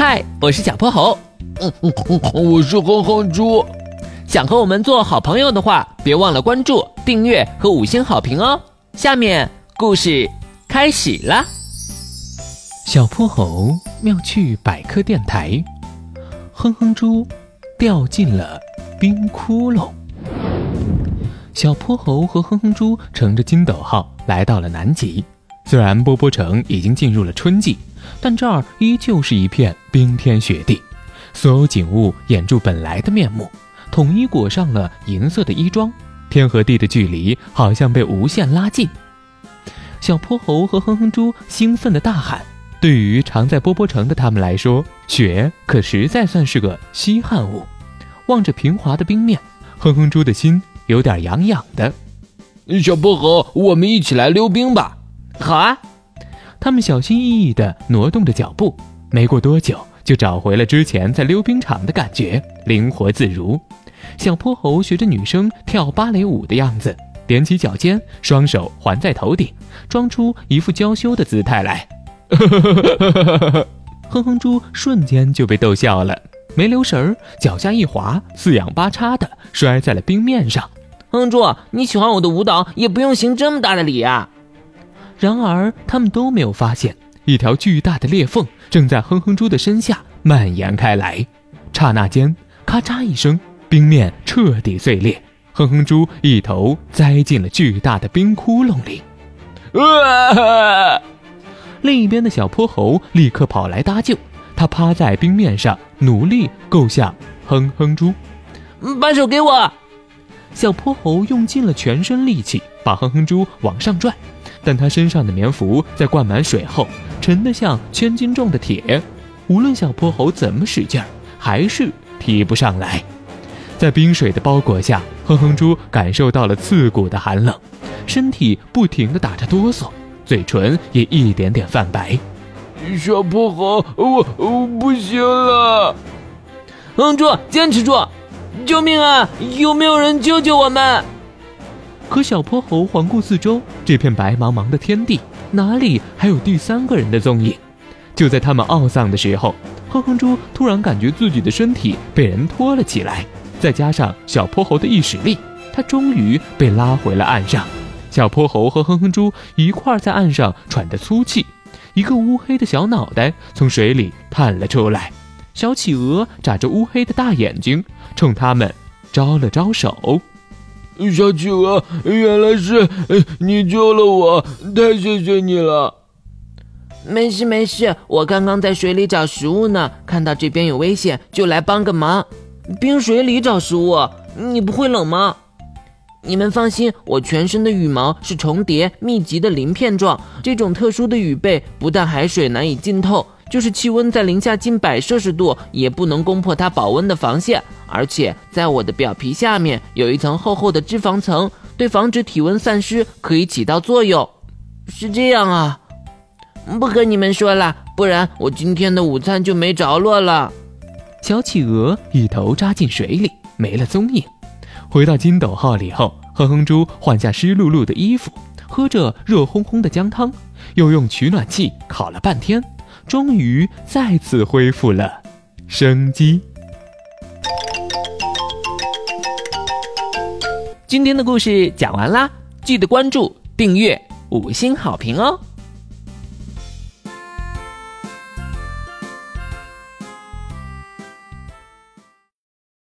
嗨，我是小泼猴。嗯嗯嗯，我是哼哼猪。想和我们做好朋友的话，别忘了关注、订阅和五星好评哦。下面故事开始了。小泼猴妙趣百科电台，哼哼猪掉进了冰窟窿。小泼猴和哼哼猪乘着筋斗号来到了南极。虽然波波城已经进入了春季，但这儿依旧是一片冰天雪地，所有景物掩住本来的面目，统一裹上了银色的衣装。天和地的距离好像被无限拉近。小泼猴和哼哼猪兴奋地大喊：“对于常在波波城的他们来说，雪可实在算是个稀罕物。”望着平滑的冰面，哼哼猪的心有点痒痒的。小泼猴，我们一起来溜冰吧。好啊，他们小心翼翼地挪动着脚步，没过多久就找回了之前在溜冰场的感觉，灵活自如。小泼猴学着女生跳芭蕾舞的样子，踮起脚尖，双手环在头顶，装出一副娇羞的姿态来。哼哼猪瞬间就被逗笑了，没留神儿，脚下一滑，四仰八叉的摔在了冰面上。哼哼猪，你喜欢我的舞蹈，也不用行这么大的礼啊。然而，他们都没有发现，一条巨大的裂缝正在哼哼猪的身下蔓延开来。刹那间，咔嚓一声，冰面彻底碎裂，哼哼猪一头栽进了巨大的冰窟窿里。啊！另一边的小泼猴立刻跑来搭救，他趴在冰面上，努力够向哼哼猪。把手给我！小泼猴用尽了全身力气，把哼哼猪往上拽。但他身上的棉服在灌满水后，沉得像千斤重的铁，无论小泼猴怎么使劲儿，还是提不上来。在冰水的包裹下，哼哼猪感受到了刺骨的寒冷，身体不停地打着哆嗦，嘴唇也一点点泛白。小泼猴，我我不行了！哼猪，坚持住！救命啊！有没有人救救我们？可小泼猴环顾四周，这片白茫茫的天地，哪里还有第三个人的踪影？就在他们懊丧的时候，哼哼猪突然感觉自己的身体被人拖了起来，再加上小泼猴的一使力，他终于被拉回了岸上。小泼猴和哼哼猪一块在岸上喘着粗气，一个乌黑的小脑袋从水里探了出来，小企鹅眨着乌黑的大眼睛，冲他们招了招手。小企鹅，原来是你救了我，太谢谢你了。没事没事，我刚刚在水里找食物呢，看到这边有危险，就来帮个忙。冰水里找食物，你不会冷吗？你们放心，我全身的羽毛是重叠密集的鳞片状，这种特殊的羽背不但海水难以浸透。就是气温在零下近百摄氏度，也不能攻破它保温的防线。而且在我的表皮下面有一层厚厚的脂肪层，对防止体温散失可以起到作用。是这样啊，不跟你们说了，不然我今天的午餐就没着落了。小企鹅一头扎进水里，没了踪影。回到金斗号里后，哼哼猪换下湿漉漉的衣服，喝着热烘烘的姜汤，又用取暖器烤了半天。终于再次恢复了生机。今天的故事讲完啦，记得关注、订阅、五星好评哦！